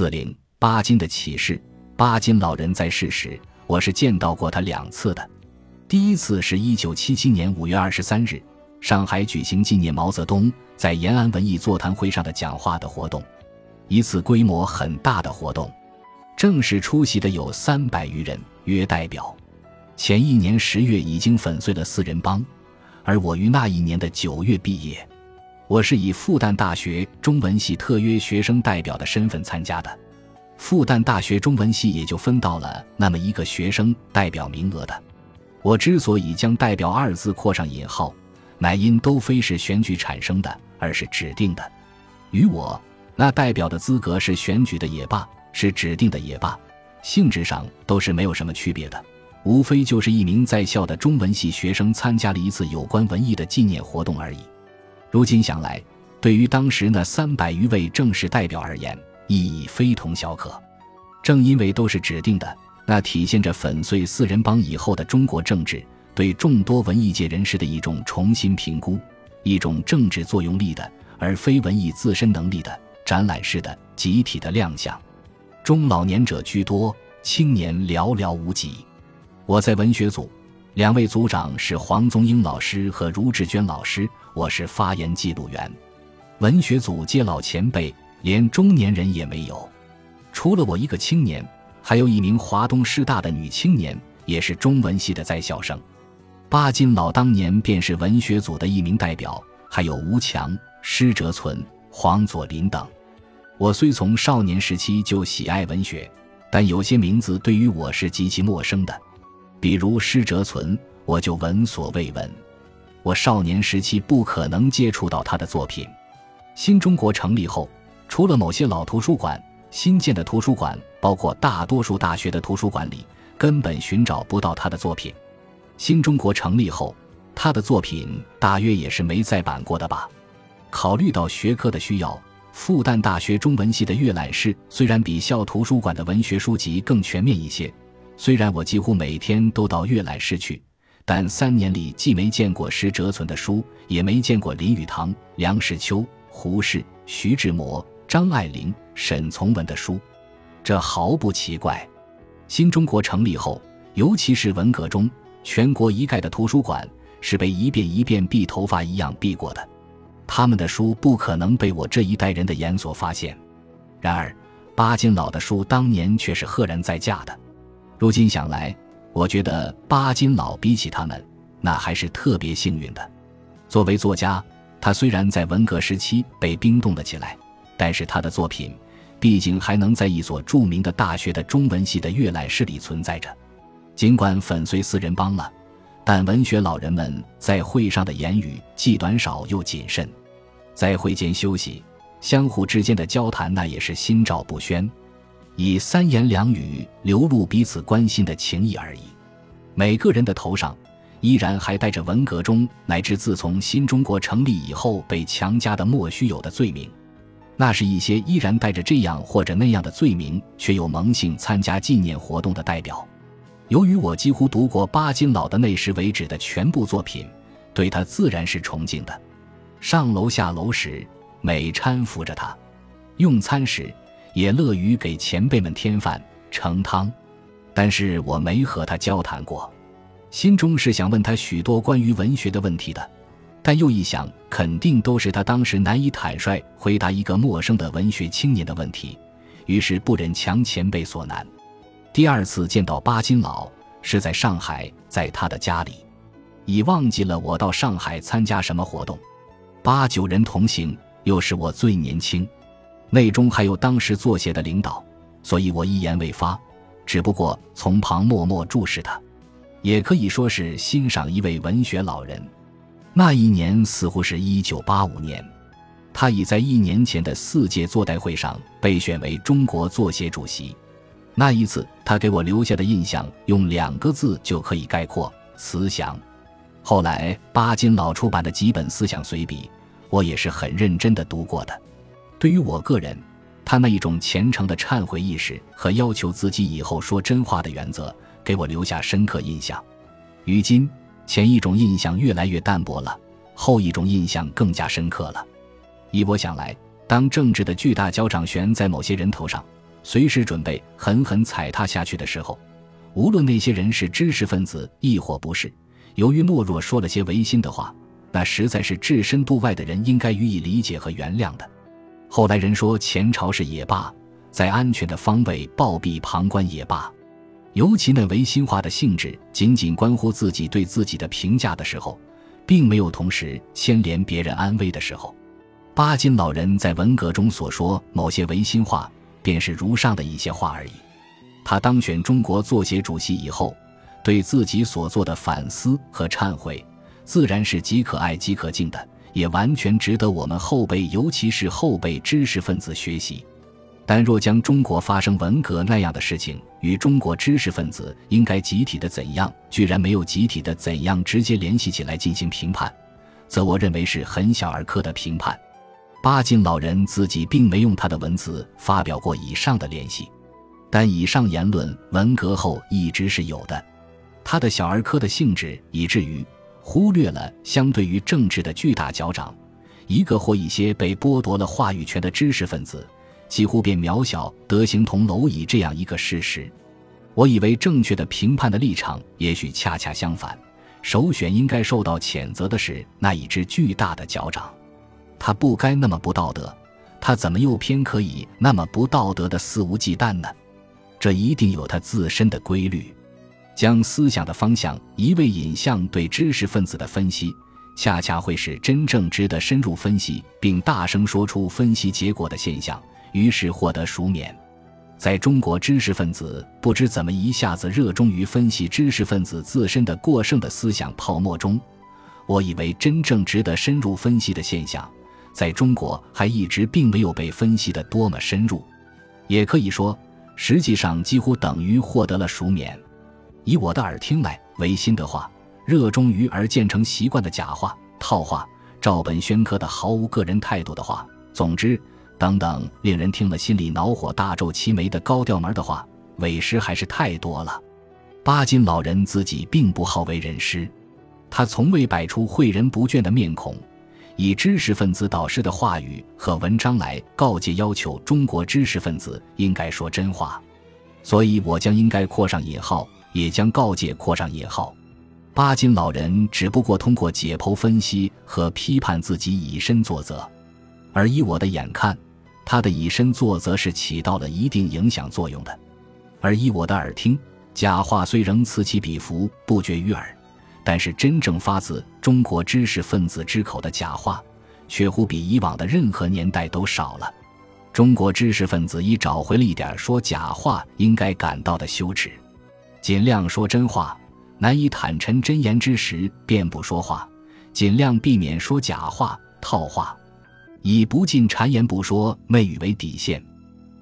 四零巴金的启示。巴金老人在世时，我是见到过他两次的。第一次是一九七七年五月二十三日，上海举行纪念毛泽东在延安文艺座谈会上的讲话的活动，一次规模很大的活动，正式出席的有三百余人，约代表。前一年十月已经粉碎了四人帮，而我于那一年的九月毕业，我是以复旦大学中文系特约学生代表的身份参加的。复旦大学中文系也就分到了那么一个学生代表名额的。我之所以将“代表”二字括上引号，乃因都非是选举产生的，而是指定的。与我那代表的资格是选举的也罢，是指定的也罢，性质上都是没有什么区别的，无非就是一名在校的中文系学生参加了一次有关文艺的纪念活动而已。如今想来，对于当时那三百余位正式代表而言，意义非同小可，正因为都是指定的，那体现着粉碎四人帮以后的中国政治对众多文艺界人士的一种重新评估，一种政治作用力的而非文艺自身能力的展览式的集体的亮相。中老年者居多，青年寥寥无几。我在文学组，两位组长是黄宗英老师和茹志娟老师，我是发言记录员。文学组皆老前辈。连中年人也没有，除了我一个青年，还有一名华东师大的女青年，也是中文系的在校生。巴金老当年便是文学组的一名代表，还有吴强、施哲存、黄佐临等。我虽从少年时期就喜爱文学，但有些名字对于我是极其陌生的，比如施哲存，我就闻所未闻。我少年时期不可能接触到他的作品。新中国成立后。除了某些老图书馆，新建的图书馆，包括大多数大学的图书馆里，根本寻找不到他的作品。新中国成立后，他的作品大约也是没再版过的吧。考虑到学科的需要，复旦大学中文系的阅览室虽然比校图书馆的文学书籍更全面一些，虽然我几乎每天都到阅览室去，但三年里既没见过施哲存的书，也没见过林语堂、梁实秋、胡适、徐志摩。张爱玲、沈从文的书，这毫不奇怪。新中国成立后，尤其是文革中，全国一概的图书馆是被一遍一遍避头发一样避过的。他们的书不可能被我这一代人的眼所发现。然而，巴金老的书当年却是赫然在架的。如今想来，我觉得巴金老比起他们，那还是特别幸运的。作为作家，他虽然在文革时期被冰冻了起来。但是他的作品，毕竟还能在一所著名的大学的中文系的阅览室里存在着。尽管粉碎四人帮了，但文学老人们在会上的言语既短少又谨慎，在会间休息，相互之间的交谈那也是心照不宣，以三言两语流露彼此关心的情谊而已。每个人的头上依然还带着文革中乃至自从新中国成立以后被强加的莫须有的罪名。那是一些依然带着这样或者那样的罪名，却又萌性参加纪念活动的代表。由于我几乎读过巴金老的那时为止的全部作品，对他自然是崇敬的。上楼下楼时，每搀扶着他；用餐时，也乐于给前辈们添饭盛汤。但是我没和他交谈过，心中是想问他许多关于文学的问题的。但又一想，肯定都是他当时难以坦率回答一个陌生的文学青年的问题，于是不忍强前辈所难。第二次见到巴金老是在上海，在他的家里，已忘记了我到上海参加什么活动。八九人同行，又是我最年轻，内中还有当时作协的领导，所以我一言未发，只不过从旁默默注视他，也可以说是欣赏一位文学老人。那一年似乎是一九八五年，他已在一年前的四届座代会上被选为中国作协主席。那一次，他给我留下的印象用两个字就可以概括：慈祥。后来，巴金老出版的几本思想随笔，我也是很认真的读过的。对于我个人，他那一种虔诚的忏悔意识和要求自己以后说真话的原则，给我留下深刻印象。于今。前一种印象越来越淡薄了，后一种印象更加深刻了。依我想来，当政治的巨大交掌悬在某些人头上，随时准备狠狠踩踏下去的时候，无论那些人是知识分子亦或不是，由于懦弱说了些违心的话，那实在是置身度外的人应该予以理解和原谅的。后来人说前朝是也罢，在安全的方位暴毙旁观也罢，尤其那违心话的性质仅仅关乎自己对自己的评价的时候，并没有同时牵连别人安危的时候。巴金老人在文革中所说某些违心话，便是如上的一些话而已。他当选中国作协主席以后，对自己所做的反思和忏悔，自然是极可爱、极可敬的。也完全值得我们后辈，尤其是后辈知识分子学习。但若将中国发生文革那样的事情与中国知识分子应该集体的怎样，居然没有集体的怎样直接联系起来进行评判，则我认为是很小儿科的评判。巴金老人自己并没用他的文字发表过以上的联系，但以上言论文革后一直是有的。他的小儿科的性质，以至于。忽略了相对于政治的巨大脚掌，一个或一些被剥夺了话语权的知识分子，几乎便渺小得形同蝼蚁这样一个事实。我以为正确的评判的立场，也许恰恰相反，首选应该受到谴责的是那一只巨大的脚掌。他不该那么不道德，他怎么又偏可以那么不道德的肆无忌惮呢？这一定有他自身的规律。将思想的方向一味引向对知识分子的分析，恰恰会使真正值得深入分析并大声说出分析结果的现象，于是获得赎免。在中国知识分子不知怎么一下子热衷于分析知识分子自身的过剩的思想泡沫中，我以为真正值得深入分析的现象，在中国还一直并没有被分析的多么深入，也可以说，实际上几乎等于获得了赎免。以我的耳听来，违心的话，热衷于而渐成习惯的假话、套话，照本宣科的毫无个人态度的话，总之，等等，令人听了心里恼火、大皱齐眉的高调门的话，伪诗还是太多了。巴金老人自己并不好为人师，他从未摆出诲人不倦的面孔，以知识分子导师的话语和文章来告诫、要求中国知识分子应该说真话，所以我将应该括上引号。也将告诫括上引号，巴金老人只不过通过解剖分析和批判自己以身作则，而以我的眼看，他的以身作则是起到了一定影响作用的；而以我的耳听，假话虽仍此起彼伏，不绝于耳，但是真正发自中国知识分子之口的假话，却乎比以往的任何年代都少了。中国知识分子已找回了一点说假话应该感到的羞耻。尽量说真话，难以坦陈真言之时，便不说话；尽量避免说假话、套话，以不尽谗言不说媚语为底线。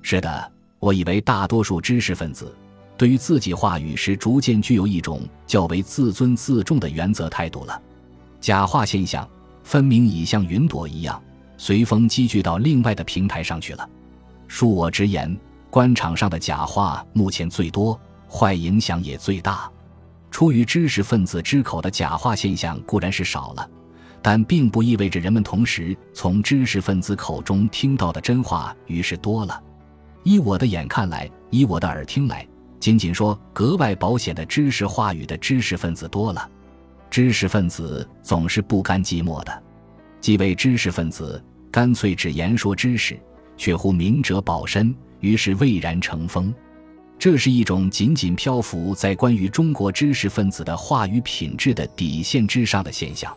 是的，我以为大多数知识分子对于自己话语是逐渐具有一种较为自尊自重的原则态度了。假话现象分明已像云朵一样，随风积聚到另外的平台上去了。恕我直言，官场上的假话目前最多。坏影响也最大，出于知识分子之口的假话现象固然是少了，但并不意味着人们同时从知识分子口中听到的真话于是多了。依我的眼看来，依我的耳听来，仅仅说格外保险的知识话语的知识分子多了。知识分子总是不甘寂寞的，既为知识分子，干脆只言说知识，却乎明哲保身，于是蔚然成风。这是一种仅仅漂浮在关于中国知识分子的话语品质的底线之上的现象，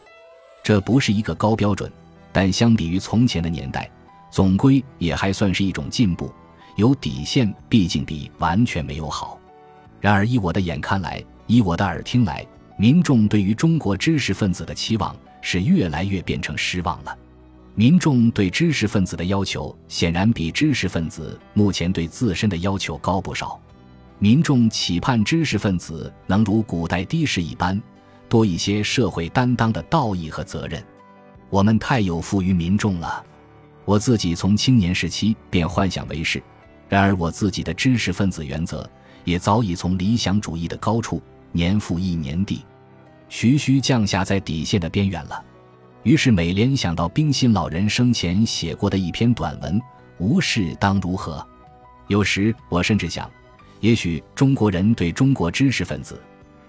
这不是一个高标准，但相比于从前的年代，总归也还算是一种进步。有底线毕竟比完全没有好。然而，依我的眼看来，依我的耳听来，民众对于中国知识分子的期望是越来越变成失望了。民众对知识分子的要求显然比知识分子目前对自身的要求高不少。民众期盼知识分子能如古代的士一般，多一些社会担当的道义和责任。我们太有负于民众了。我自己从青年时期便幻想为是，然而我自己的知识分子原则也早已从理想主义的高处年复一年地，徐徐降下在底线的边缘了。于是每联想到冰心老人生前写过的一篇短文：“无事当如何？”有时我甚至想，也许中国人对中国知识分子，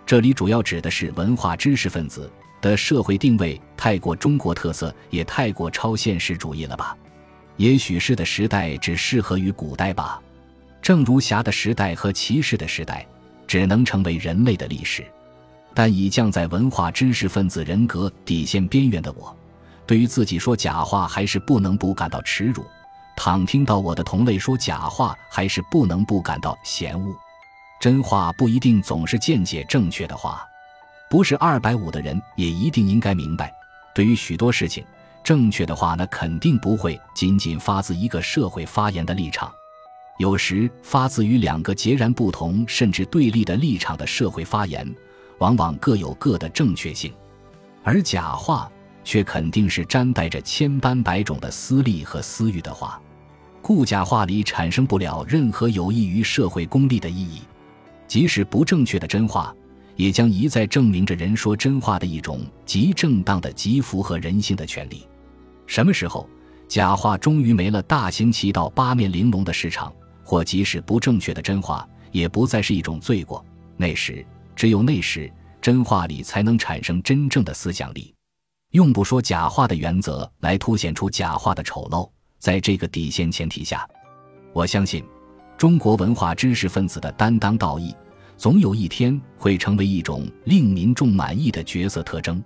这里主要指的是文化知识分子的社会定位太过中国特色，也太过超现实主义了吧？也许是的时代只适合于古代吧？正如侠的时代和骑士的时代，只能成为人类的历史。但已降在文化知识分子人格底线边缘的我，对于自己说假话还是不能不感到耻辱；倘听到我的同类说假话，还是不能不感到嫌恶。真话不一定总是见解正确的话，不是二百五的人也一定应该明白。对于许多事情，正确的话那肯定不会仅仅发自一个社会发言的立场，有时发自于两个截然不同甚至对立的立场的社会发言。往往各有各的正确性，而假话却肯定是沾带着千般百种的私利和私欲的话，故假话里产生不了任何有益于社会公利的意义。即使不正确的真话，也将一再证明着人说真话的一种极正当的、极符合人性的权利。什么时候假话终于没了大行其道、八面玲珑的市场，或即使不正确的真话也不再是一种罪过，那时。只有那时，真话里才能产生真正的思想力。用不说假话的原则来凸显出假话的丑陋。在这个底线前提下，我相信，中国文化知识分子的担当道义，总有一天会成为一种令民众满意的角色特征。